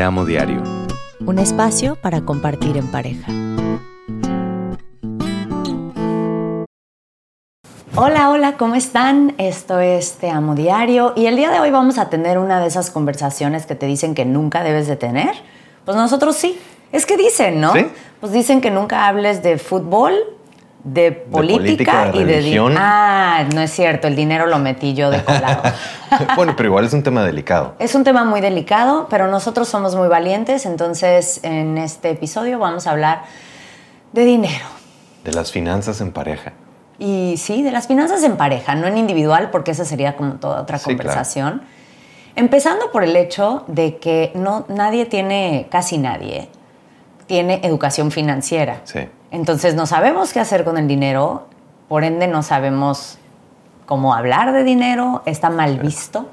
Te amo diario. Un espacio para compartir en pareja. Hola, hola, ¿cómo están? Esto es Te amo diario y el día de hoy vamos a tener una de esas conversaciones que te dicen que nunca debes de tener. Pues nosotros sí. Es que dicen, ¿no? ¿Sí? Pues dicen que nunca hables de fútbol, de política, política, de y de religión. di- Ah, no es cierto, el dinero lo metí yo de colado. bueno, pero igual es un tema delicado. Es un tema muy delicado, pero nosotros somos muy valientes, entonces en este episodio vamos a hablar de dinero. De las finanzas en pareja. Y sí, de las finanzas en pareja, no en individual, porque esa sería como toda otra Sí, conversación. Empezando por el hecho de que no, nadie tiene, casi nadie, tiene educación financiera. Sí. Entonces no sabemos qué hacer con el dinero, por ende no sabemos cómo hablar de dinero, está mal visto,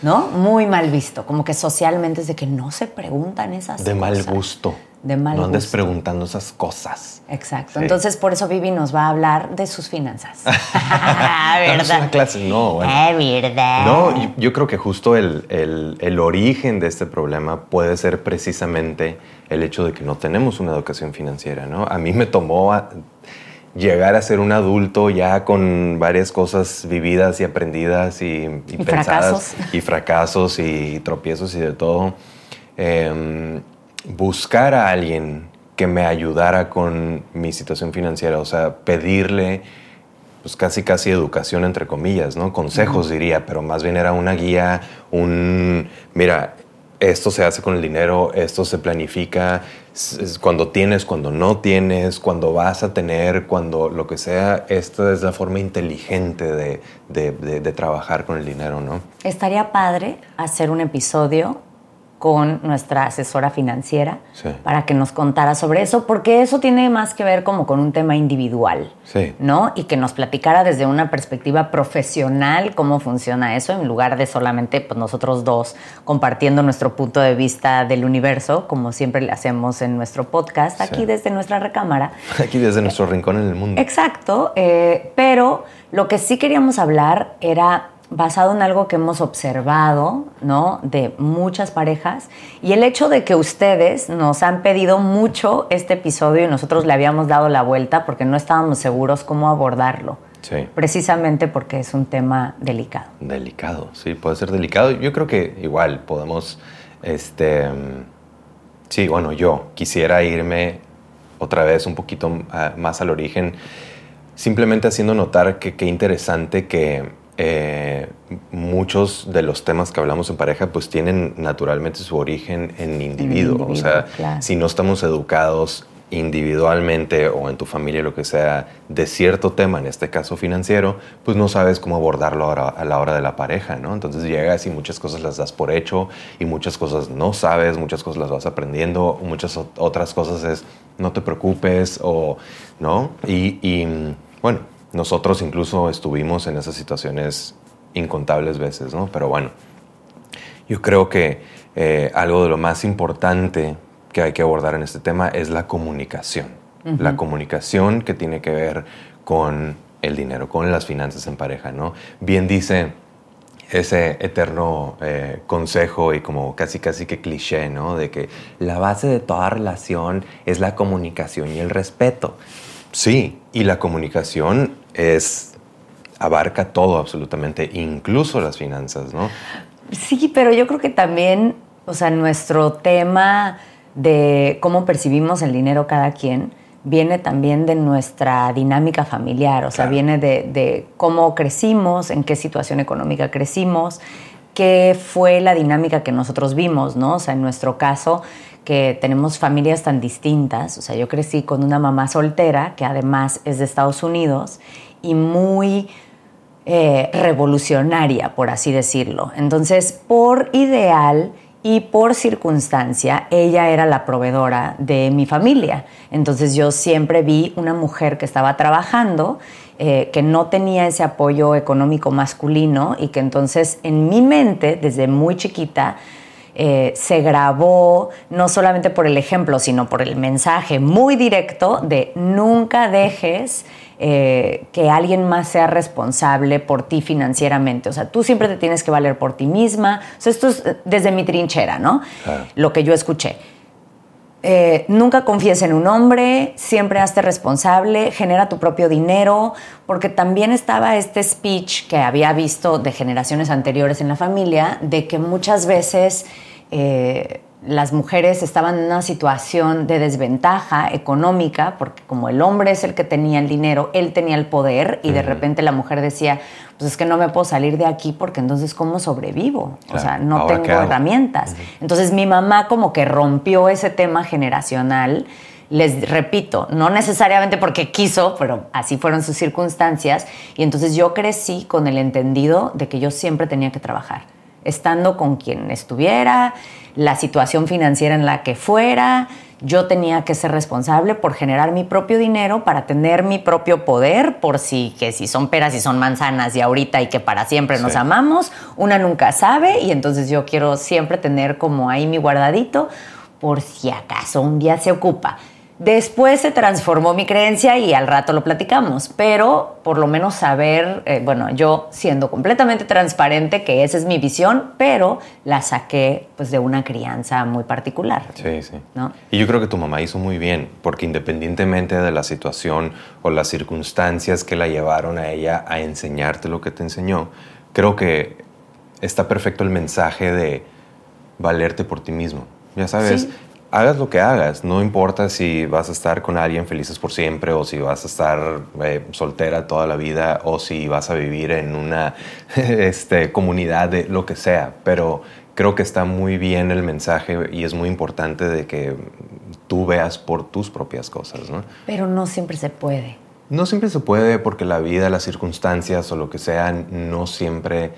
¿no? Muy mal visto, como que socialmente es de que no se preguntan esas De mal cosas. gusto. De mal No andes gusto. preguntando esas cosas. Exacto. Sí. Entonces, por eso Vivi nos va a hablar de sus finanzas. Danos una clase. No, bueno. Ah, ¿verdad? No, yo, yo creo que justo el, el- el origen de este problema puede ser precisamente el hecho de que no tenemos una educación financiera, ¿no? A mí me tomó a- llegar a ser un adulto ya con varias cosas vividas y aprendidas y, y Y pensadas. fracasos. Y fracasos y tropiezos y de todo. Em, buscar a alguien que me ayudara con mi situación financiera, o sea, pedirle pues casi casi educación entre comillas, ¿no? Consejos diría, pero más bien era una guía, un mira, esto se hace con el dinero, esto se planifica, cuando tienes, cuando no tienes, cuando vas a tener, cuando lo que sea, esta es la forma inteligente de, de- de- de trabajar con el dinero, ¿no? Estaría padre hacer un episodio con nuestra asesora financiera Sí. para que nos contara sobre eso, porque eso tiene más que ver como con un tema individual, Sí. ¿no? Y que nos platicara desde una perspectiva profesional cómo funciona eso, en lugar de solamente pues, nosotros dos compartiendo nuestro punto de vista del universo, como siempre le hacemos en nuestro podcast, Sí. aquí desde nuestra recámara. Aquí desde nuestro rincón en el mundo. Exacto, eh, pero lo que sí queríamos hablar era basado en algo que hemos observado, ¿no? De muchas parejas y el hecho de que ustedes nos han pedido mucho este episodio y nosotros le habíamos dado la vuelta porque no estábamos seguros cómo abordarlo, Sí. precisamente porque es un tema delicado. Delicado, sí, puede ser delicado. Yo creo que igual podemos, este, sí, bueno, yo quisiera irme otra vez un poquito ah, más al origen, simplemente haciendo notar que qué interesante que eh, muchos de los temas que hablamos en pareja pues tienen naturalmente su origen en individuo. individuo, o sea, claro. si no estamos educados individualmente o en tu familia, lo que sea, de cierto tema, en este caso financiero, pues no sabes cómo abordarlo ahora- a la hora de la pareja, ¿no? Entonces llegas y muchas cosas las das por hecho y muchas cosas no sabes, muchas cosas las vas aprendiendo, muchas ot- otras cosas es no te preocupes o, ¿no? Y, y, bueno, nosotros incluso estuvimos en esas situaciones incontables veces, ¿no? Pero bueno, yo creo que eh, algo de lo más importante que hay que abordar en este tema es la comunicación. La comunicación que tiene que ver con el dinero, con las finanzas en pareja, ¿no? Bien dice ese eterno eh, consejo y como casi casi que cliché, ¿no? De que la base de toda relación es la comunicación y el respeto. Sí, y la comunicación es abarca todo absolutamente, incluso las finanzas, ¿no? Sí, pero yo creo que también, o sea, nuestro tema de cómo percibimos el dinero cada quien viene también de nuestra dinámica familiar, o sea, viene de, de cómo crecimos, en qué situación económica crecimos, qué fue la dinámica que nosotros vimos, ¿no? O sea, en nuestro caso, que tenemos familias tan distintas, o sea, yo crecí con una mamá soltera, que además es de Estados Unidos, y muy eh, revolucionaria, por así decirlo. Entonces, por ideal y por circunstancia, ella era la proveedora de mi familia. Entonces yo siempre vi una mujer que estaba trabajando, eh, que no tenía ese apoyo económico masculino y que entonces en mi mente, desde muy chiquita, eh, se grabó no solamente por el ejemplo, sino por el mensaje muy directo de nunca dejes eh, que alguien más sea responsable por ti financieramente. O sea, tú siempre te tienes que valer por ti misma. O sea, esto es eh, desde mi trinchera, ¿no? Lo que yo escuché. Eh, nunca confíes en un hombre, siempre hazte responsable, genera tu propio dinero, porque también estaba este speech que había visto de generaciones anteriores en la familia, de que muchas veces las mujeres estaban en una situación de desventaja económica, porque como el hombre es el que tenía el dinero, él tenía el poder y de repente la mujer decía, pues es que no me puedo salir de aquí porque entonces ¿cómo sobrevivo? O sea, no tengo herramientas. Entonces mi mamá como que rompió ese tema generacional. Les repito, no necesariamente porque quiso, pero así fueron sus circunstancias. Y entonces yo crecí con el entendido de que yo siempre tenía que trabajar, estando con quien estuviera, la situación financiera en la que fuera, yo tenía que ser responsable por generar mi propio dinero para tener mi propio poder, por si que si son peras y son manzanas y ahorita y que para siempre nos amamos, una nunca sabe y entonces yo quiero siempre tener como ahí mi guardadito por si acaso un día se ocupa. Después se transformó mi creencia y al rato lo platicamos, pero por lo menos saber, eh, bueno, yo siendo completamente transparente que esa es mi visión, pero la saqué pues de una crianza muy particular. Sí, sí. Y yo creo que tu mamá hizo muy bien, porque independientemente de la situación o las circunstancias que la llevaron a ella a enseñarte lo que te enseñó, creo que está perfecto el mensaje de valerte por ti mismo. Ya sabes, hagas lo que hagas, no importa si vas a estar con alguien felices por siempre o si vas a estar eh, soltera toda la vida o si vas a vivir en una este, comunidad de lo que sea, pero creo que está muy bien el mensaje y es muy importante de que tú veas por tus propias cosas, ¿no? Pero no siempre se puede. No siempre se puede porque la vida, las circunstancias o lo que sea no siempre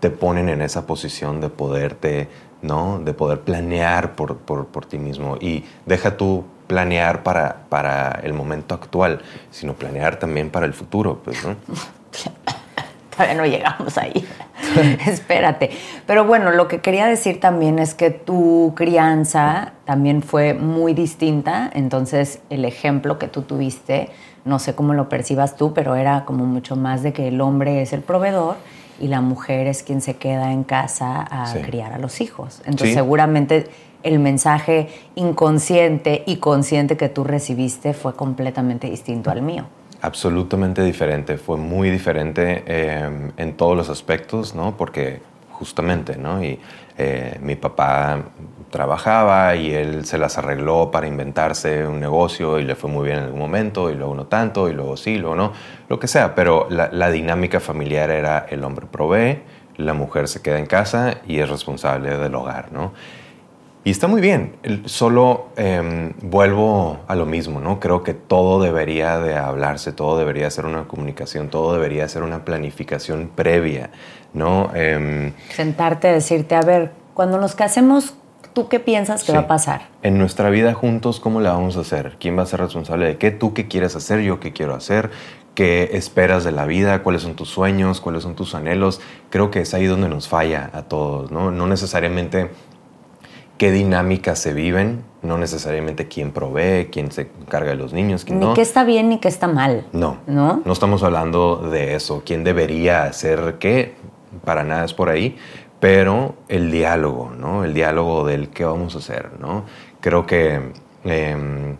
te ponen en esa posición de poderte ¿no? De poder planear por, ti mismo. Y deja tú planear para, para el momento actual, sino planear también para el futuro, pues, ¿no? Todavía no llegamos ahí. Espérate. Pero bueno, lo que quería decir también es que tu crianza también fue muy distinta. Entonces, el ejemplo que tú tuviste, no sé cómo lo percibas tú, pero era como mucho más de que el hombre es el proveedor y la mujer es quien se queda en casa a criar a los hijos. Entonces seguramente el mensaje inconsciente y consciente que tú recibiste fue completamente distinto al mío. Absolutamente diferente, fue muy diferente eh, en todos los aspectos, ¿no? Porque justamente, ¿no? Y eh, mi papá trabajaba y él se las arregló para inventarse un negocio y le fue muy bien en algún momento y luego no tanto y luego sí, luego no, lo que sea, pero la, dinámica familiar era el hombre provee, la mujer se queda en casa y es responsable del hogar, ¿no? Y está muy bien, solo em, vuelvo a lo mismo, ¿no? Creo que todo debería de hablarse, todo debería ser una comunicación, todo debería ser una planificación previa, ¿no? Em, Sentarte, decirte, a ver, cuando nos casemos, ¿Tú qué piensas que va a pasar? En nuestra vida juntos, ¿cómo la vamos a hacer? ¿Quién va a ser responsable de qué? ¿Tú qué quieres hacer? ¿Yo qué quiero hacer? ¿Qué esperas de la vida? ¿Cuáles son tus sueños? ¿Cuáles son tus anhelos? Creo que es ahí donde nos falla a todos, ¿no? No necesariamente qué dinámicas se viven, no necesariamente quién provee, quién se encarga de los niños, quién ni qué está bien ni qué está mal. No, no, no estamos hablando de eso. ¿Quién debería hacer qué? Para nada es por ahí pero el diálogo, ¿no? El diálogo del qué vamos a hacer, ¿no? Creo que em,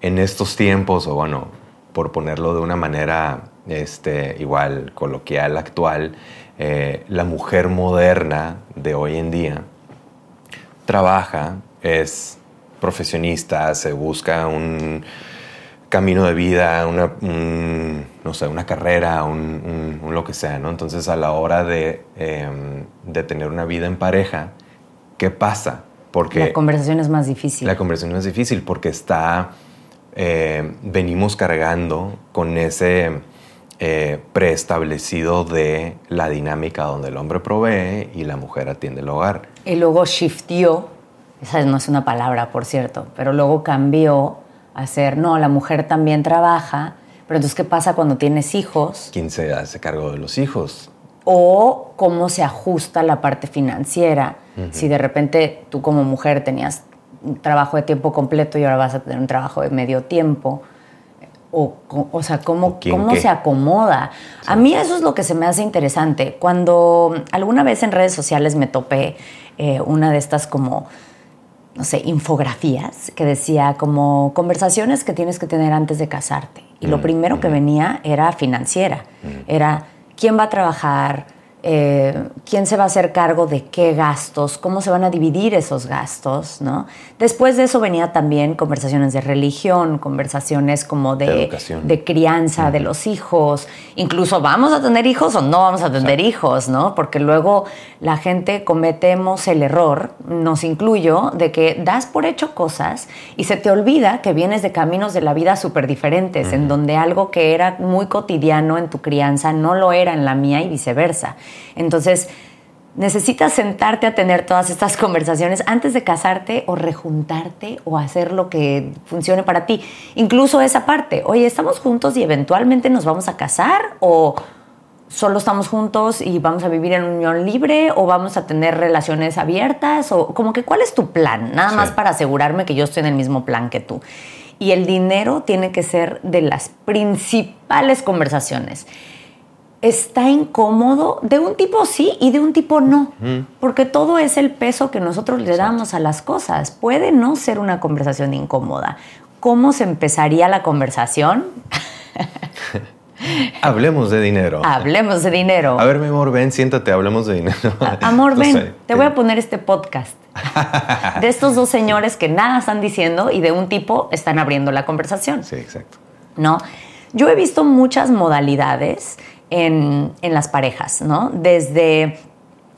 en estos tiempos, o bueno, por ponerlo de una manera este, igual coloquial, actual, eh, la mujer moderna de hoy en día trabaja, es profesionista, se busca un camino de vida, una, no sé, una carrera, un, lo que sea, ¿no? Entonces a la hora de, em, de, tener una vida en pareja, ¿qué pasa? Porque la conversación es más difícil. La conversación es difícil porque está, eh, venimos cargando con ese eh, preestablecido de la dinámica donde el hombre provee y la mujer atiende el hogar. Y luego shiftió, esa no es una palabra, por cierto, pero luego cambió hacer, no, la mujer también trabaja, pero entonces, ¿qué pasa cuando tienes hijos? ¿Quién se hace cargo de los hijos? o cómo se ajusta la parte financiera. Si de repente tú como mujer tenías un trabajo de tiempo completo y ahora vas a tener un trabajo de medio tiempo. O, o sea, cómo, cómo se acomoda. A mí eso es lo que se me hace interesante. Cuando alguna vez en redes sociales me topé eh, una de estas como, no sé, infografías que decía como conversaciones que tienes que tener antes de casarte. Y lo primero que venía era financiera. Era quién va a trabajar, eh, quién se va a hacer cargo de qué gastos, cómo se van a dividir esos gastos, ¿no? Después de eso venía también conversaciones de religión, conversaciones como de, de, crianza de los hijos, incluso vamos a tener hijos o no vamos a tener hijos, ¿no? Porque luego la gente cometemos el error, nos incluyo, de que das por hecho cosas y se te olvida que vienes de caminos de la vida súper diferentes, en donde algo que era muy cotidiano en tu crianza no lo era en la mía y viceversa. Entonces, necesitas sentarte a tener todas estas conversaciones antes de casarte o rejuntarte o hacer lo que funcione para ti. Incluso esa parte, oye, ¿estamos juntos y eventualmente nos vamos a casar? ¿O solo estamos juntos y vamos a vivir en unión libre? ¿O vamos a tener relaciones abiertas? ¿O como que cuál es tu plan? Nada más para asegurarme que yo estoy en el mismo plan que tú. Y el dinero tiene que ser de las principales conversaciones está incómodo, de un tipo sí y de un tipo no, porque todo es el peso que nosotros le damos a las cosas. Puede no ser una conversación incómoda. ¿Cómo se empezaría la conversación? hablemos de dinero. Hablemos de dinero. A ver, mi amor, ven, siéntate, hablemos de dinero. amor, ven, te voy a poner este podcast de estos dos señores que nada están diciendo y de un tipo están abriendo la conversación. Sí, exacto. ¿No? Yo he visto muchas modalidades en, las parejas, ¿no? Desde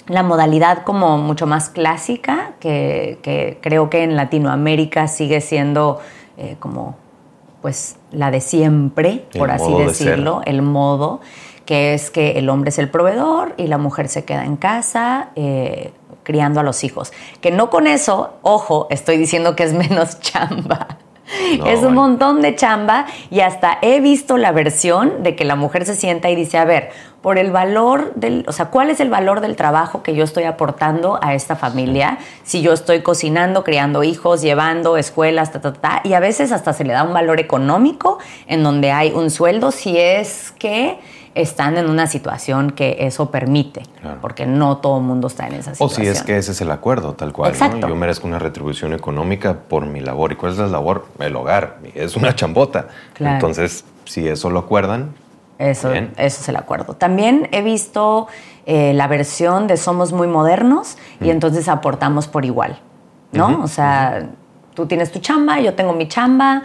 la modalidad como mucho más clásica, que, creo que en Latinoamérica sigue siendo eh, como pues la de siempre, por así decirlo, el modo, que es que el hombre es el proveedor y la mujer se queda en casa eh, criando a los hijos. Que no con eso, ojo, estoy diciendo que es menos chamba es un montón de chamba y hasta he visto la versión de que la mujer se sienta y dice, a ver, por el valor del, o sea, ¿cuál es el valor del trabajo que yo estoy aportando a esta familia? Si yo estoy cocinando, criando hijos, llevando escuelas, ta, ta, ta, y a veces hasta se le da un valor económico en donde hay un sueldo si es que están en una situación que eso permite, porque no todo el mundo está en esa situación. O si es que ese es el acuerdo, tal cual. Yo merezco una retribución económica por mi labor. ¿Y cuál es la labor? El hogar. Es una chambota. Entonces, si eso lo acuerdan. Eso, eso es el acuerdo. También he visto eh, la versión de somos muy modernos y mm. entonces aportamos por igual, ¿no? o sea, tú tienes tu chamba, yo tengo mi chamba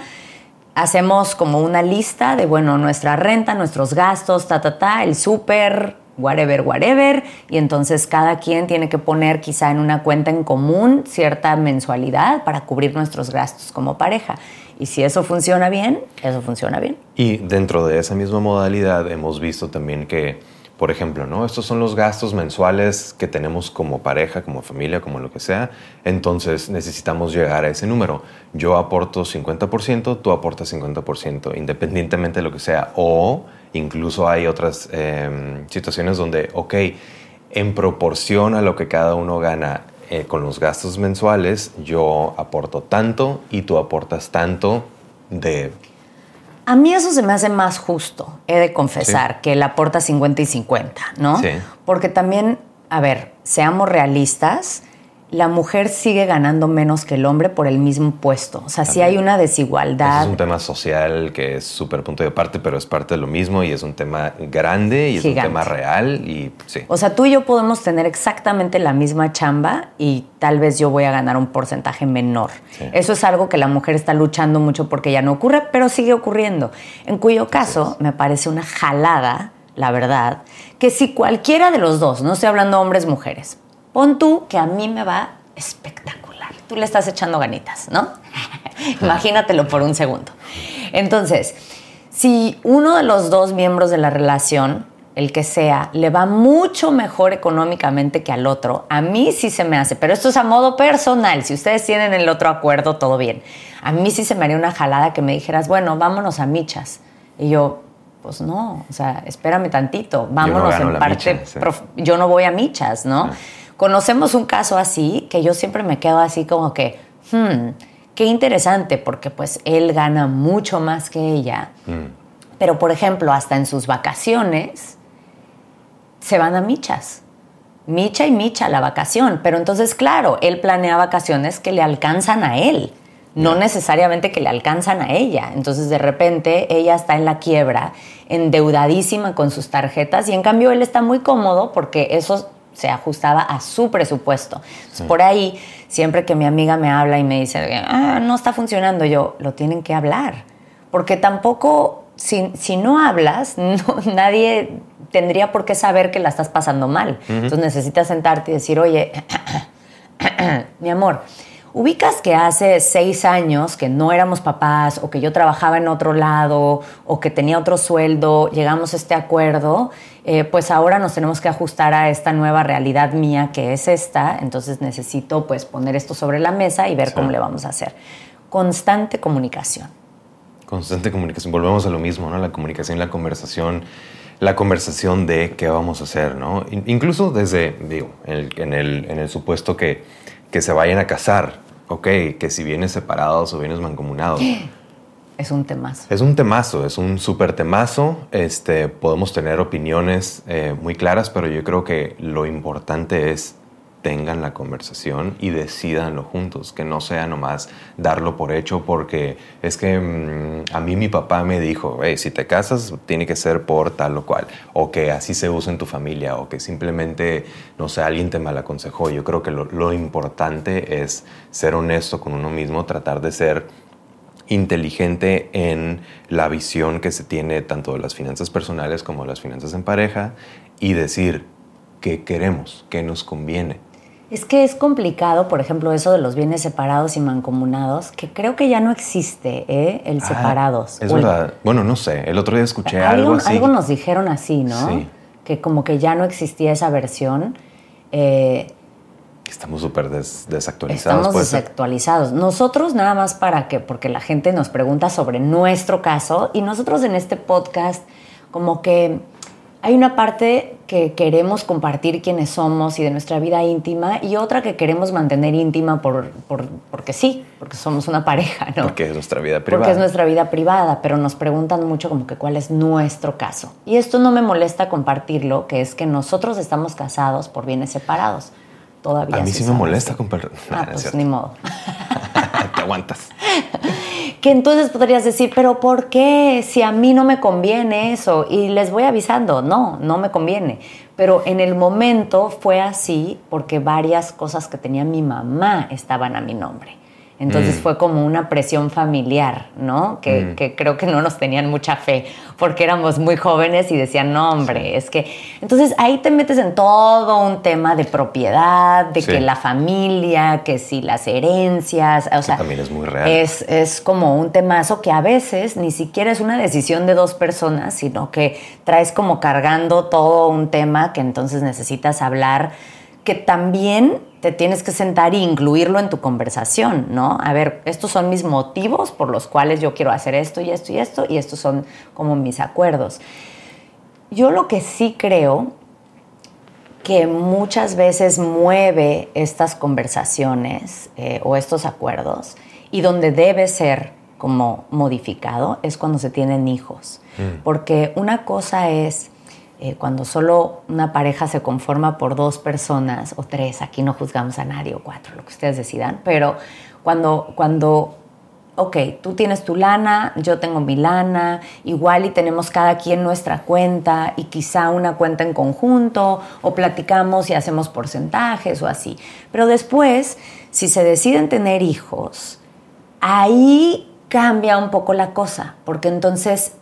hacemos como una lista de, bueno, nuestra renta, nuestros gastos, ta, ta, ta, el súper, whatever, whatever, y entonces cada quien tiene que poner quizá en una cuenta en común cierta mensualidad para cubrir nuestros gastos como pareja. Y si eso funciona bien, eso funciona bien. Y dentro de esa misma modalidad hemos visto también que por ejemplo, ¿no? Estos son los gastos mensuales que tenemos como pareja, como familia, como lo que sea. Entonces necesitamos llegar a ese número. Yo aporto 50%, tú aportas 50%, independientemente de lo que sea. O incluso hay otras em, situaciones donde, ok, en proporción a lo que cada uno gana eh, con los gastos mensuales, yo aporto tanto y tú aportas tanto de a mí eso se me hace más justo, he de confesar, que la aporta 50 y 50, ¿no? Sí. Porque también, a ver, seamos realistas, la mujer sigue ganando menos que el hombre por el mismo puesto. O sea, si hay una desigualdad. es un tema social que es súper punto de parte, pero es parte de lo mismo y es un tema grande y es un tema real y sí. O sea, tú y yo podemos tener exactamente la misma chamba y tal vez yo voy a ganar un porcentaje menor. Eso es algo que la mujer está luchando mucho porque ya no ocurre, pero sigue ocurriendo. En cuyo caso me parece una jalada, la verdad, que si cualquiera de los dos, no estoy hablando hombres, mujeres, Pon tú que a mí me va espectacular. Tú le estás echando ganitas, ¿no? Imagínatelo por un segundo. Entonces, si uno de los dos miembros de la relación, el que sea, le va mucho mejor económicamente que al otro, a mí sí se me hace, pero esto es a modo personal, si ustedes tienen el otro acuerdo, todo bien. A mí sí se me haría una jalada que me dijeras, bueno, vámonos a michas. Y yo, pues no, o sea, espérame tantito, vámonos en parte. Yo no voy a michas, ¿no? Conocemos un caso así que yo siempre me quedo así como que, hmm, qué interesante, porque pues él gana mucho más que ella. Mm. Pero, por ejemplo, hasta en sus vacaciones se van a michas. Micha y micha la vacación. Pero entonces, claro, él planea vacaciones que le alcanzan a él no necesariamente que le alcanzan a ella. Entonces de repente ella está en la quiebra, endeudadísima con sus tarjetas y en cambio él está muy cómodo porque eso se ajustaba a su presupuesto. Por ahí, siempre que mi amiga me habla y me dice, ah, no está funcionando, yo, lo tienen que hablar. Porque tampoco, si, si no hablas, nadie tendría por qué saber que la estás pasando mal. Entonces necesitas sentarte y decir, oye, mi amor, Ubicas que hace seis años que no éramos papás o que yo trabajaba en otro lado o que tenía otro sueldo, llegamos a este acuerdo, eh, pues ahora nos tenemos que ajustar a esta nueva realidad mía que es esta, entonces necesito pues poner esto sobre la mesa y ver cómo le vamos a hacer. Constante comunicación. Constante comunicación, volvemos a lo mismo, ¿no? La comunicación, la conversación la conversación de qué vamos a hacer, ¿no? Incluso desde, digo, en el, en el, supuesto que, que, se vayan a casar, ok, que si vienes separados o vienes mancomunados. Es un temazo. Es un temazo, es un súper temazo. Este, podemos tener opiniones eh, muy claras, pero yo creo que lo importante es tengan la conversación y decidanlo juntos, que no sea nomás darlo por hecho porque es que mm, a mí mi papá me dijo, hey, si te casas tiene que ser por tal o cual, o que así se usa en tu familia, o que simplemente, no sé, alguien te mal aconsejó. Yo creo que lo, lo importante es ser honesto con uno mismo, tratar de ser inteligente en la visión que se tiene tanto de las finanzas personales como de las finanzas en pareja y decir qué queremos, qué nos conviene. Es que es complicado, por ejemplo, eso de los bienes separados y mancomunados, que creo que ya no existe, ¿eh? El ah, separados. Es verdad. Bueno, no sé. El otro día escuché algo, así. Algo nos dijeron así, ¿no? Sí. Que como que ya no existía esa versión. Eh, estamos súper desactualizados. Estamos desactualizados. Nosotros nada más para que, porque la gente nos pregunta sobre nuestro caso y nosotros en este podcast como que hay una parte que queremos compartir quiénes somos y de nuestra vida íntima y otra que queremos mantener íntima por, porque sí, porque somos una pareja, ¿no? Porque es nuestra vida privada. Porque es nuestra vida privada, pero nos preguntan mucho como que cuál es nuestro caso. Y esto no me molesta compartirlo, que es que nosotros estamos casados por bienes separados. Todavía. A mí sí me molesta compartir. Ah, pues ni modo. Te aguantas. que entonces podrías decir, pero ¿por qué si a mí no me conviene eso? Y les voy avisando, no, no me conviene. Pero en el momento fue así porque varias cosas que tenía mi mamá estaban a mi nombre. Entonces mm. fue como una presión familiar, ¿no? Mm. Que, creo que no nos tenían mucha fe, porque éramos muy jóvenes y decían, no, hombre, es que... Entonces ahí te metes en todo un tema de propiedad, de que la familia, que si las herencias, o sea... También es muy real. Es, es como un temazo que a veces ni siquiera es una decisión de dos personas, sino que traes como cargando todo un tema que entonces necesitas hablar, que también te tienes que sentar e incluirlo en tu conversación, ¿no? A ver, estos son mis motivos por los cuales yo quiero hacer esto y esto y esto, y estos son como mis acuerdos. Yo lo que sí creo que muchas veces mueve estas conversaciones eh, o estos acuerdos y donde debe ser como modificado es cuando se tienen hijos. Mm. Porque una cosa es eh, cuando solo una pareja se conforma por dos personas o tres, aquí no juzgamos a nadie o cuatro, lo que ustedes decidan, pero cuando, cuando ok, tú tienes tu lana, yo tengo mi lana, igual y tenemos cada quien nuestra cuenta y quizá una cuenta en conjunto o platicamos y hacemos porcentajes o así. Pero después, si se deciden tener hijos, ahí cambia un poco la cosa, porque entonces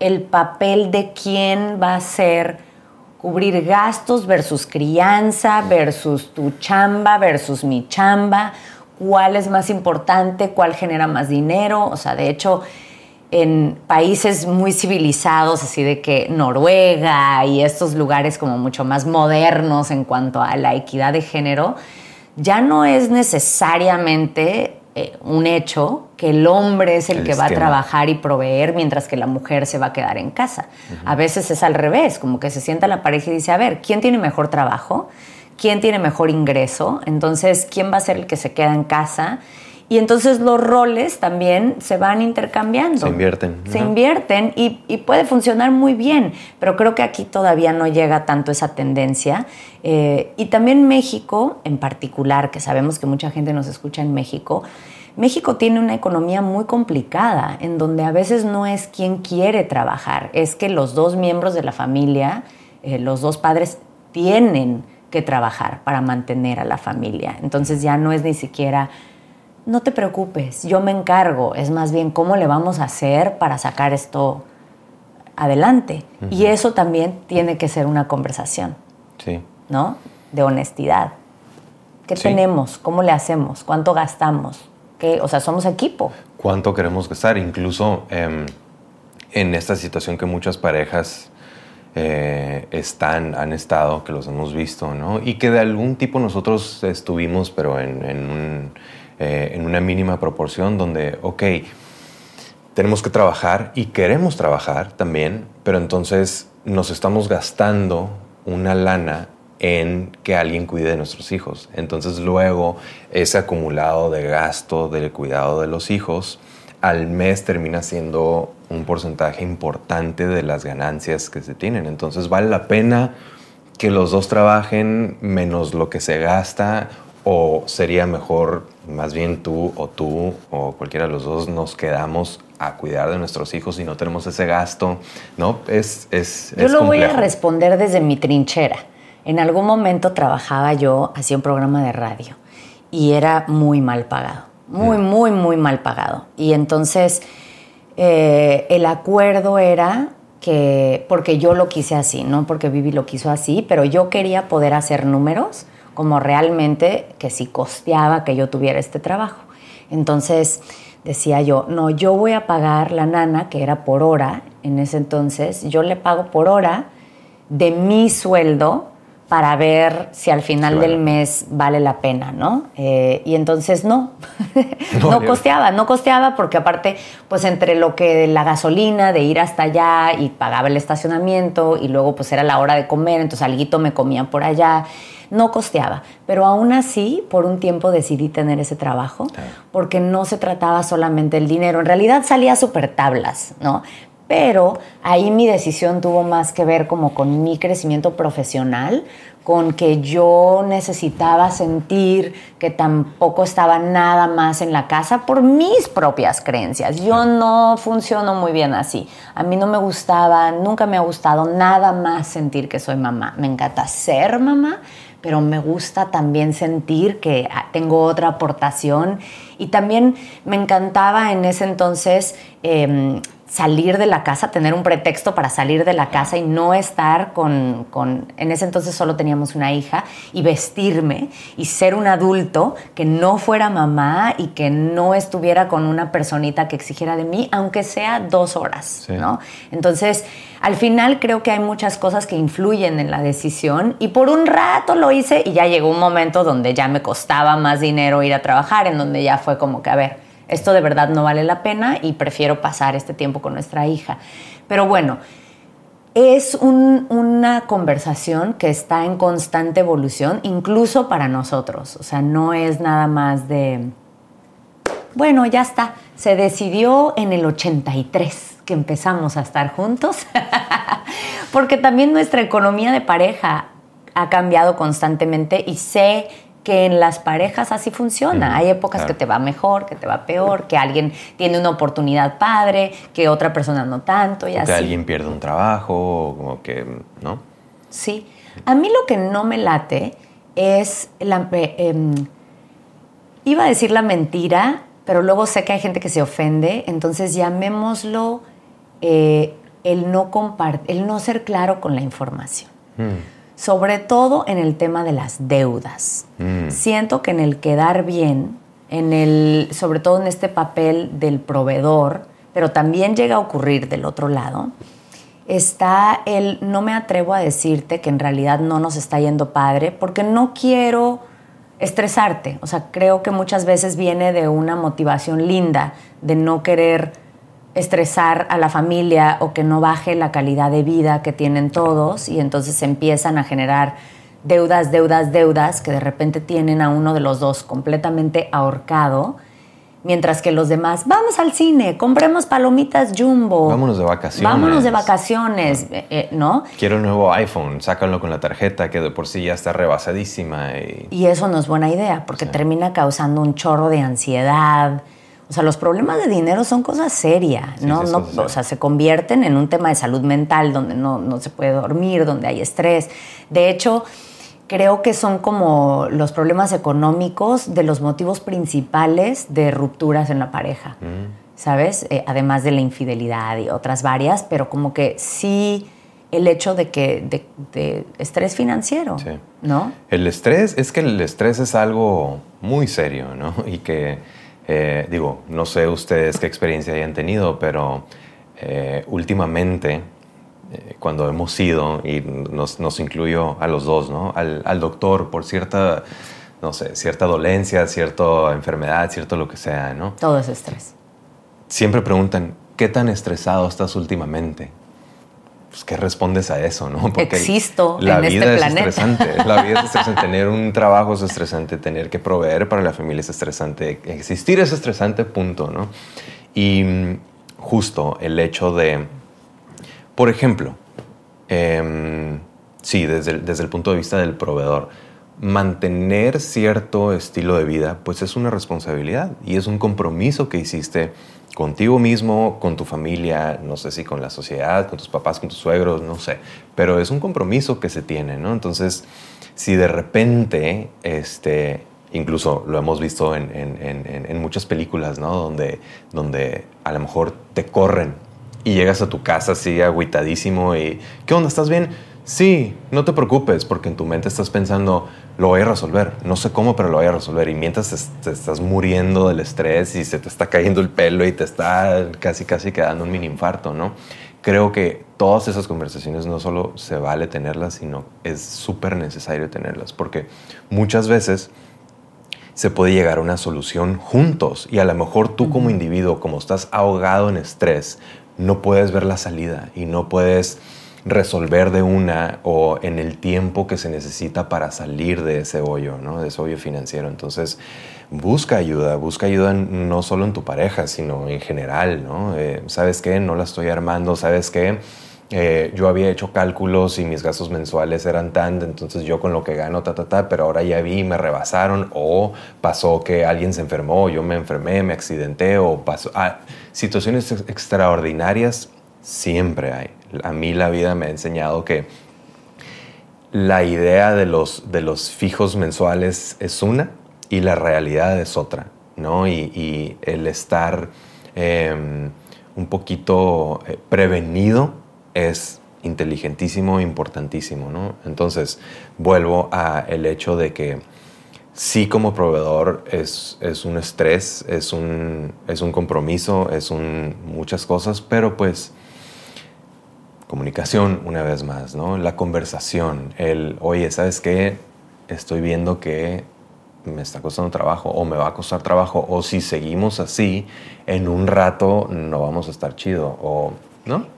el papel de quién va a ser cubrir gastos versus crianza, versus tu chamba, versus mi chamba, cuál es más importante, cuál genera más dinero. O sea, de hecho, en países muy civilizados, así de que Noruega y estos lugares como mucho más modernos en cuanto a la equidad de género, ya no es necesariamente eh, un hecho que el hombre es el, que va a trabajar y proveer mientras que la mujer se va a quedar en casa. A veces es al revés, como que se sienta la pareja y dice, a ver, ¿quién tiene mejor trabajo? ¿Quién tiene mejor ingreso? Entonces, ¿quién va a ser el que se queda en casa? Y entonces los roles también se van intercambiando. Se invierten. Se invierten y, puede funcionar muy bien, pero creo que aquí todavía no llega tanto esa tendencia. Eh, y también México, en particular, que sabemos que mucha gente nos escucha en México, México tiene una economía muy complicada, en donde a veces no es quien quiere trabajar, es que los dos miembros de la familia, eh, los dos padres, tienen que trabajar para mantener a la familia. Entonces ya no es ni siquiera no te preocupes, yo me encargo, es más bien cómo le vamos a hacer para sacar esto adelante. Y eso también tiene que ser una conversación. Sí. ¿No? De honestidad. ¿Qué tenemos? ¿Cómo le hacemos? ¿Cuánto gastamos? ¿Qué? O sea, somos equipo. ¿Cuánto queremos gastar? Incluso em, en esta situación que muchas parejas eh, están, han estado, que los hemos visto, ¿no? Y que de algún tipo nosotros estuvimos, pero en un eh, en una mínima proporción donde, ok, tenemos que trabajar y queremos trabajar también, pero entonces nos estamos gastando una lana en que alguien cuide de nuestros hijos. Entonces luego ese acumulado de gasto del cuidado de los hijos al mes termina siendo un porcentaje importante de las ganancias que se tienen. Entonces vale la pena que los dos trabajen menos lo que se gasta o sería mejor más bien tú o tú o cualquiera de los dos nos quedamos a cuidar de nuestros hijos y no tenemos ese gasto, ¿no? Es, es Yo lo voy a responder desde mi trinchera. En algún momento trabajaba yo, hacía un programa de radio y era muy mal pagado, muy, mm. muy, muy mal pagado. Y entonces eh, el acuerdo era que, porque yo lo quise así, no porque Vivi lo quiso así, pero yo quería poder hacer números como realmente que si costeaba que yo tuviera este trabajo. Entonces decía yo, no, yo voy a pagar la nana, que era por hora en ese entonces, yo le pago por hora de mi sueldo para ver si al final del mes vale la pena, ¿no? Eh, y entonces no, no, costeaba, no costeaba porque aparte, pues entre lo que la gasolina de ir hasta allá y pagaba el estacionamiento y luego pues era la hora de comer, entonces alguito me comía por allá, no costeaba. Pero aún así, por un tiempo decidí tener ese trabajo porque no se trataba solamente del dinero, en realidad salía súper tablas, ¿no? pero ahí mi decisión tuvo más que ver como con mi crecimiento profesional, con que yo necesitaba sentir que tampoco estaba nada más en la casa por mis propias creencias. Yo no funciono muy bien así. A mí no me gustaba, nunca me ha gustado nada más sentir que soy mamá. Me encanta ser mamá, pero me gusta también sentir que ah, tengo otra aportación. Y también me encantaba en ese entonces em, salir de la casa, tener un pretexto para salir de la casa y no estar con, con, en ese entonces solo teníamos una hija, y vestirme y ser un adulto que no fuera mamá y que no estuviera con una personita que exigiera de mí, aunque sea dos horas, ¿no? Entonces, al final creo que hay muchas cosas que influyen en la decisión y por un rato lo hice y ya llegó un momento donde ya me costaba más dinero ir a trabajar, en donde ya fue como que, a ver, esto de verdad no vale la pena y prefiero pasar este tiempo con nuestra hija. Pero bueno, es una conversación que está en constante evolución, incluso para nosotros. O sea, no es nada más de, bueno, ya está, se decidió en el 83 que empezamos a estar juntos, porque también nuestra economía de pareja ha cambiado constantemente y sé que en las parejas así funciona. Hay épocas que te va mejor, que te va peor, que alguien tiene una oportunidad padre, que otra persona no tanto y Que alguien pierde un trabajo, como que, ¿no? Sí. A mí lo que no me late es la... Em, iba a decir la mentira, pero luego sé que hay gente que se ofende, entonces llamémoslo eh, el, no el no ser claro con la información. Mm sobre todo en el tema de las deudas. Mm. Siento que en el quedar bien, en el, sobre todo en este papel del proveedor, pero también llega a ocurrir del otro lado, está el no me atrevo a decirte que en realidad no nos está yendo padre porque no quiero estresarte. O sea, creo que muchas veces viene de una motivación linda de no querer estresar a la familia o que no baje la calidad de vida que tienen todos y entonces se empiezan a generar deudas, deudas, deudas que de repente tienen a uno de los dos completamente ahorcado mientras que los demás, vamos al cine, compremos palomitas jumbo. Vámonos de vacaciones. Vámonos de vacaciones, eh, eh, ¿no? Quiero un nuevo iPhone, sácalo con la tarjeta que de por sí ya está rebasadísima. Y, eso no es buena idea, porque termina causando un chorro de ansiedad. O sea, los problemas de dinero son cosas serias, ¿no? no o sea, se convierten en un tema de salud mental donde no, no se puede dormir, donde hay estrés. De hecho, creo que son como los problemas económicos de los motivos principales de rupturas en la pareja, mm. ¿sabes? Eh, además de la infidelidad y otras varias, pero como que sí el hecho de que de, estrés financiero, ¿no? El estrés es que el estrés es algo muy serio, ¿no? Y que eh, digo, no sé ustedes qué experiencia hayan tenido, pero eh, últimamente eh, cuando hemos ido, y nos, nos, incluyó a los dos, ¿no? Al, al, doctor por cierta, no sé, cierta dolencia, cierta enfermedad, cierto lo que sea, ¿no? Todo es estrés. Siempre preguntan, ¿qué tan estresado estás últimamente? Pues, ¿qué respondes a eso, no? Porque Existo la en vida este es estresante. La vida es estresante. Tener un trabajo es estresante. Tener que proveer para la familia es estresante. Existir es estresante, punto, ¿no? Y mm, justo el hecho de por ejemplo, em, sí, desde el, desde el punto de vista del proveedor, mantener cierto estilo de vida, pues es una responsabilidad y es un compromiso que hiciste contigo mismo, con tu familia, no sé si con la sociedad, con tus papás, con tus suegros, no sé, pero es un compromiso que se tiene, ¿no? Entonces, si de repente, este, incluso lo hemos visto en, en, en, muchas películas, ¿no? Donde, donde a lo mejor te corren y llegas a tu casa así agüitadísimo y ¿qué onda? ¿Estás bien? Sí, no te preocupes porque en tu mente estás pensando, lo voy a resolver, no sé cómo, pero lo voy a resolver. Y mientras te, estás muriendo del estrés y se te está cayendo el pelo y te está casi, casi quedando un mini infarto, ¿no? Creo que todas esas conversaciones no solo se vale tenerlas, sino es súper necesario tenerlas porque muchas veces se puede llegar a una solución juntos y a lo mejor tú como individuo, como estás ahogado en estrés, no puedes ver la salida y no puedes resolver de una o en el tiempo que se necesita para salir de ese hoyo, ¿no? de ese hoyo financiero. Entonces, busca ayuda, busca ayuda no solo en tu pareja, sino en general. ¿no? Eh, ¿Sabes qué? No la estoy armando, ¿sabes qué? Eh, yo había hecho cálculos y mis gastos mensuales eran tan, entonces yo con lo que gano, ta, ta, ta, pero ahora ya vi, me rebasaron o pasó que alguien se enfermó, yo me enfermé, me accidenté o pasó... Ah, situaciones extraordinarias siempre hay. A mí la vida me ha enseñado que la idea de los, de los fijos mensuales es una y la realidad es otra, ¿no? Y, el estar em, un poquito eh, prevenido es inteligentísimo, importantísimo, ¿no? Entonces, vuelvo a el hecho de que sí como proveedor es, es un estrés, es un, es un compromiso, es un, muchas cosas, pero pues comunicación una vez más, ¿no? La conversación, el, oye, ¿sabes qué? Estoy viendo que me está costando trabajo o me va a costar trabajo o si seguimos así, en un rato no vamos a estar chido o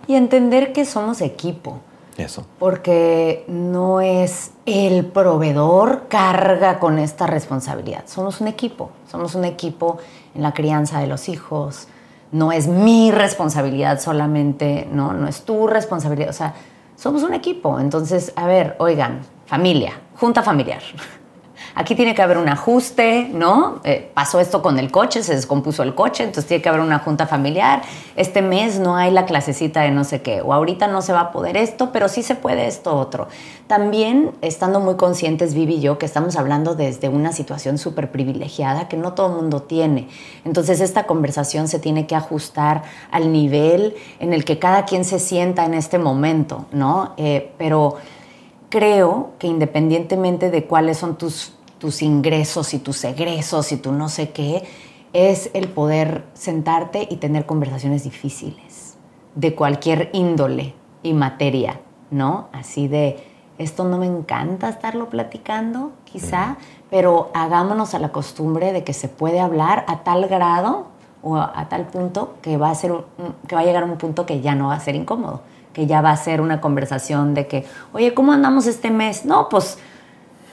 y entender que somos equipo. Eso. Porque no es el proveedor carga con esta responsabilidad. Somos un equipo. Somos un equipo en la crianza de los hijos. No es mi responsabilidad solamente, no, no es tu responsabilidad. O sea, somos un equipo. Entonces, a ver, oigan, familia, junta familiar. Aquí tiene que haber un ajuste, ¿no? Eh, pasó esto con el coche, se descompuso el coche, entonces tiene que haber una junta familiar. Este mes no hay la clasecita de no sé qué, o ahorita no se va a poder esto, pero sí se puede esto otro. También estando muy conscientes, Vivi y yo, que estamos hablando desde una situación súper privilegiada que no todo el mundo tiene. Entonces esta conversación se tiene que ajustar al nivel en el que cada quien se sienta en este momento, ¿no? Eh, pero creo que independientemente de cuáles son tus tus ingresos y tus egresos y tu no sé qué, es el poder sentarte y tener conversaciones difíciles de cualquier índole y materia, ¿no? Así de esto no me encanta estarlo platicando, quizá, pero hagámonos a la costumbre de que se puede hablar a tal grado o a, tal punto que va a ser que va a llegar a un punto que ya no va a ser incómodo, que ya va a ser una conversación de que, oye, ¿cómo andamos este mes? No, pues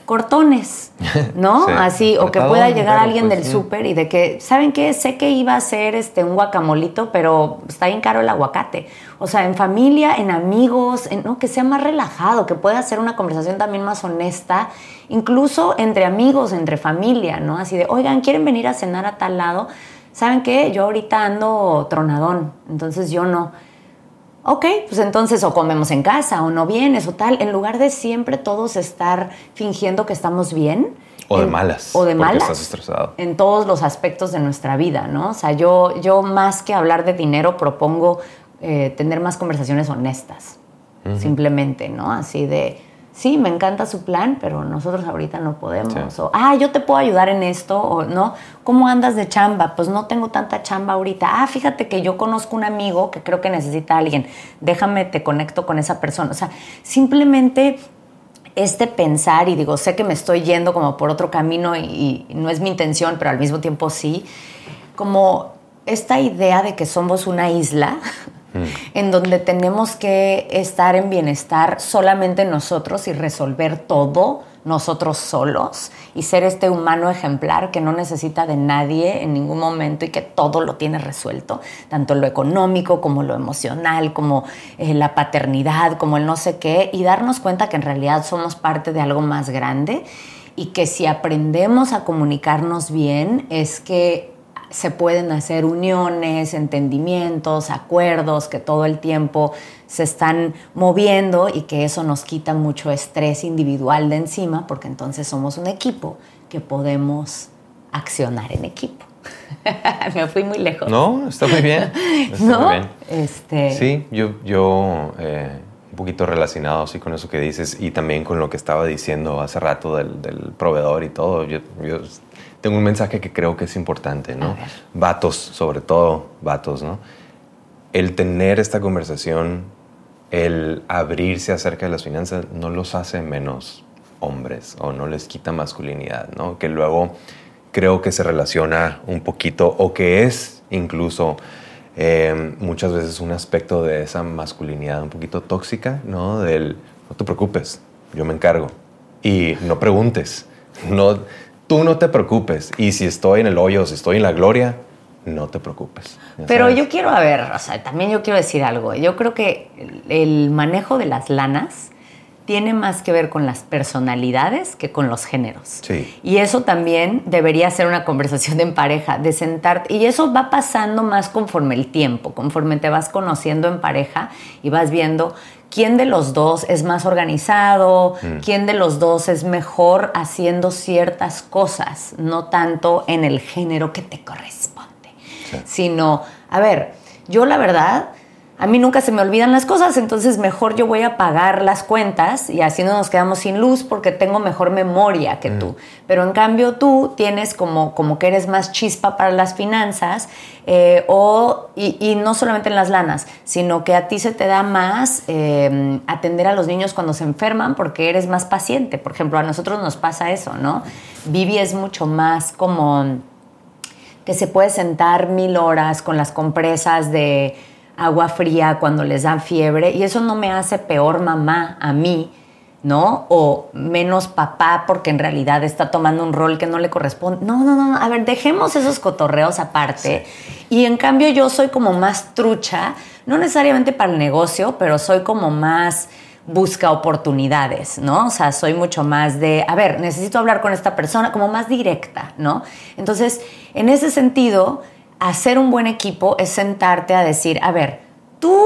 cortones, ¿no? Así, o que pueda llegar alguien pues del súper y de que, ¿saben qué? Sé que iba a ser este, un guacamolito, pero está bien caro el aguacate. O sea, en familia, en amigos, ¿no? que sea más relajado, que pueda ser una conversación también más honesta, incluso entre amigos, entre familia, ¿no? Así de, oigan, ¿quieren venir a cenar a tal lado? ¿Saben qué? Yo ahorita ando tronadón, entonces yo no ok, pues entonces o comemos en casa o no vienes o tal, en lugar de siempre todos estar fingiendo que estamos bien. O de malas. O de malas. estás estresado. En todos los aspectos de nuestra vida, ¿no? O sea, yo, yo más que hablar de dinero propongo eh, tener más conversaciones honestas, simplemente, ¿no? Así de, sí, me encanta su plan, pero nosotros ahorita no podemos. O, ah, yo te puedo ayudar en esto, o no, ¿cómo andas de chamba? Pues no tengo tanta chamba ahorita. Ah, fíjate que yo conozco un amigo que creo que necesita a alguien. Déjame, te conecto con esa persona. O sea, simplemente este pensar, y digo, sé que me estoy yendo como por otro camino y no es mi intención, pero al mismo tiempo sí, como esta idea de que somos una isla en donde tenemos que estar en bienestar solamente nosotros y resolver todo nosotros solos y ser este humano ejemplar que no necesita de nadie en ningún momento y que todo lo tiene resuelto, tanto lo económico como lo emocional, como eh, la paternidad, como el no sé qué, y darnos cuenta que en realidad somos parte de algo más grande y que si aprendemos a comunicarnos bien es que se pueden hacer uniones, entendimientos, acuerdos que todo el tiempo se están moviendo y que eso nos quita mucho estrés individual de encima porque entonces somos un equipo que podemos accionar en equipo. Me fui muy lejos. No, está muy bien. Está ¿No? Muy bien. Este... Sí, yo, yo eh, poquito relacionado así con eso que dices y también con lo que estaba diciendo hace rato del, del proveedor y todo. Yo, yo tengo un mensaje que creo que es importante, ¿no? Vatos, sobre todo vatos, ¿no? El tener esta conversación, el abrirse acerca de las finanzas, no los hace menos hombres o no les quita masculinidad, ¿no? Que luego creo que se relaciona un poquito o que es incluso eh, muchas veces un aspecto de esa masculinidad un poquito tóxica, ¿no? Del no te preocupes, yo me encargo y no preguntes, no tú no te preocupes. Y si estoy en el hoyo, si estoy en la gloria, no te preocupes. Pero yo quiero, a ver, o sea, también yo quiero decir algo. Yo creo que el manejo de las lanas tiene más que ver con las personalidades que con los géneros. Sí. Y eso también debería ser una conversación en pareja, de sentarte. Y eso va pasando más conforme el tiempo, conforme te vas conociendo en pareja y vas viendo quién de los dos es más organizado, mm. quién de los dos es mejor haciendo ciertas cosas, no tanto en el género que te corresponde, sino, a ver, yo la verdad a mí nunca se me olvidan las cosas, entonces mejor yo voy a pagar las cuentas y así no nos quedamos sin luz porque tengo mejor memoria que tú. Mm. Pero en cambio tú tienes como, como que eres más chispa para las finanzas eh, o, y, no solamente en las lanas, sino que a ti se te da más eh, atender a los niños cuando se enferman porque eres más paciente. Por ejemplo, a nosotros nos pasa eso, ¿no? Vivi es mucho más como que se puede sentar mil horas con las compresas de agua fría cuando les da fiebre y eso no me hace peor mamá a mí, ¿no? O menos papá porque en realidad está tomando un rol que no le corresponde. No, no, no, a ver, dejemos esos cotorreos aparte. Y en cambio yo soy como más trucha, no necesariamente para el negocio, pero soy como más busca oportunidades, ¿no? O sea, soy mucho más de, a ver, necesito hablar con esta persona, como más directa, ¿no? Entonces, en ese sentido, hacer un buen equipo es sentarte a decir, a ver, tú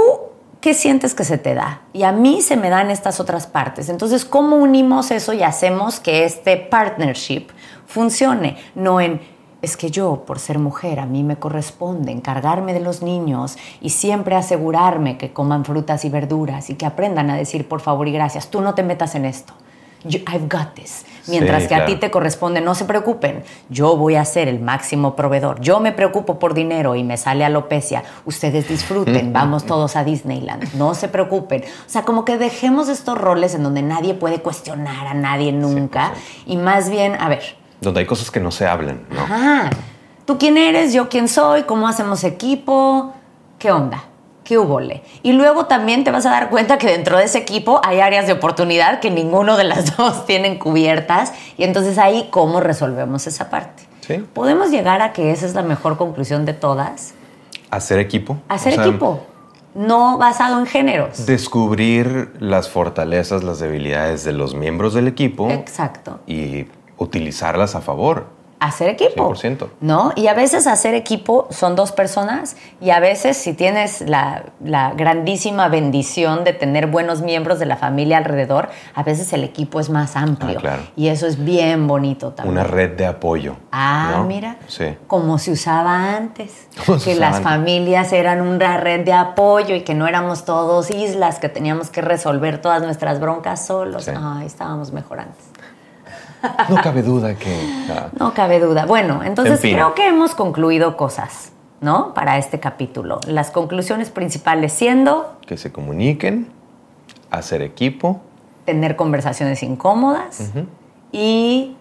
¿qué sientes que se te da? Y a mí se me dan estas otras partes. Entonces, ¿cómo unimos eso y hacemos que este partnership funcione? No en, es que yo, por ser mujer, a mí me corresponde encargarme de los niños y siempre asegurarme que coman frutas y verduras y que aprendan a decir por favor y gracias. Tú no te metas en esto. I've got this. Mientras que a ti te corresponde, no se preocupen, yo voy a ser el máximo proveedor. Yo me preocupo por dinero y me sale alopecia. Ustedes disfruten, vamos todos a Disneyland. No se preocupen. O sea, como que dejemos estos roles en donde nadie puede cuestionar a nadie nunca. y más bien, a ver. Donde hay cosas que no se hablan, ¿no? Ajá. ¿Tú quién eres? ¿Yo quién soy? ¿Cómo hacemos equipo? ¿Qué onda? ¿Qué hubo? Y luego también te vas a dar cuenta que dentro de ese equipo hay áreas de oportunidad que ninguno de las dos tienen cubiertas. Y entonces ahí, ¿cómo resolvemos esa parte? ¿Sí? ¿Podemos llegar a que esa es la mejor conclusión de todas? Hacer equipo. Hacer equipo. No basado en géneros. Descubrir las fortalezas, las debilidades de los miembros del equipo. Exacto. Y utilizarlas a favor hacer equipo. 100%. ¿No? Y a veces hacer equipo son dos personas y a veces si tienes la, grandísima bendición de tener buenos miembros de la familia alrededor, a veces el equipo es más amplio. Ah, claro. Y eso es bien bonito también. Una red de apoyo. Ah, mira. Sí. Como se usaba antes. que las familias eran una red de apoyo y que no éramos todos islas, que teníamos que resolver todas nuestras broncas solos. Ay, estábamos mejor antes. No cabe duda que... Ah. No cabe duda. Bueno, entonces creo que hemos concluido cosas, ¿no? Para este capítulo. Las conclusiones principales siendo... Que se comuniquen, hacer equipo. Tener conversaciones incómodas y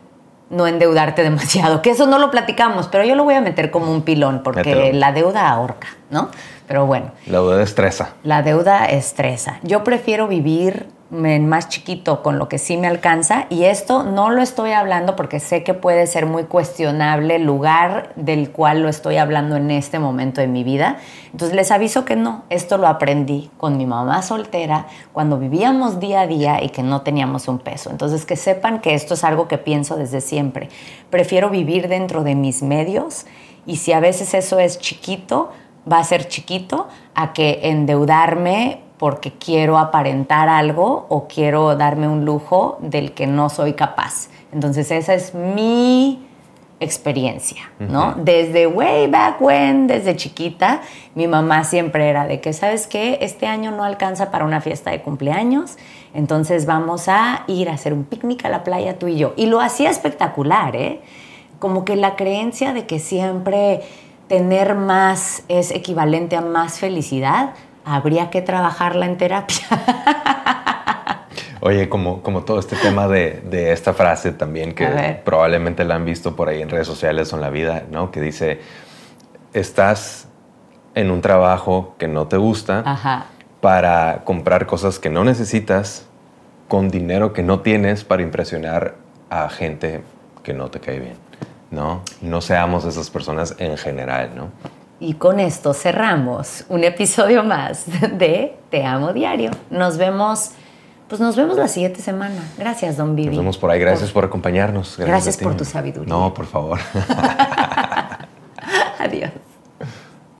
no endeudarte demasiado. Que eso no lo platicamos, pero yo lo voy a meter como un pilón porque la deuda ahorca, ¿no? Pero bueno. La deuda estresa. La deuda estresa. Yo prefiero vivir más chiquito con lo que sí me alcanza y esto no lo estoy hablando porque sé que puede ser muy cuestionable el lugar del cual lo estoy hablando en este momento de mi vida. Entonces les aviso que no, esto lo aprendí con mi mamá soltera cuando vivíamos día a día y que no teníamos un peso. Entonces que sepan que esto es algo que pienso desde siempre. Prefiero vivir dentro de mis medios y si a veces eso es chiquito, va a ser chiquito a que endeudarme porque quiero aparentar algo o quiero darme un lujo del que no soy capaz. Entonces esa es mi experiencia, ¿no? Desde way back when, desde chiquita, mi mamá siempre era de que, ¿sabes qué? Este año no alcanza para una fiesta de cumpleaños, entonces vamos a ir a hacer un picnic a la playa tú y yo. Y lo hacía espectacular, ¿eh? Como que la creencia de que siempre tener más es equivalente a más felicidad, habría que trabajarla en terapia. Oye, como, como todo este tema de, esta frase también, que probablemente la han visto por ahí en redes sociales o en la vida, ¿no? Que dice, estás en un trabajo que no te gusta para comprar cosas que no necesitas con dinero que no tienes para impresionar a gente que no te cae bien, ¿no? No seamos esas personas en general, ¿no? Y con esto cerramos un episodio más de Te Amo Diario. Nos vemos, pues nos vemos la siguiente semana. Gracias, don Vivi. Nos vemos por ahí. Gracias por, acompañarnos. Gracias por tu sabiduría. No, por favor. Adiós.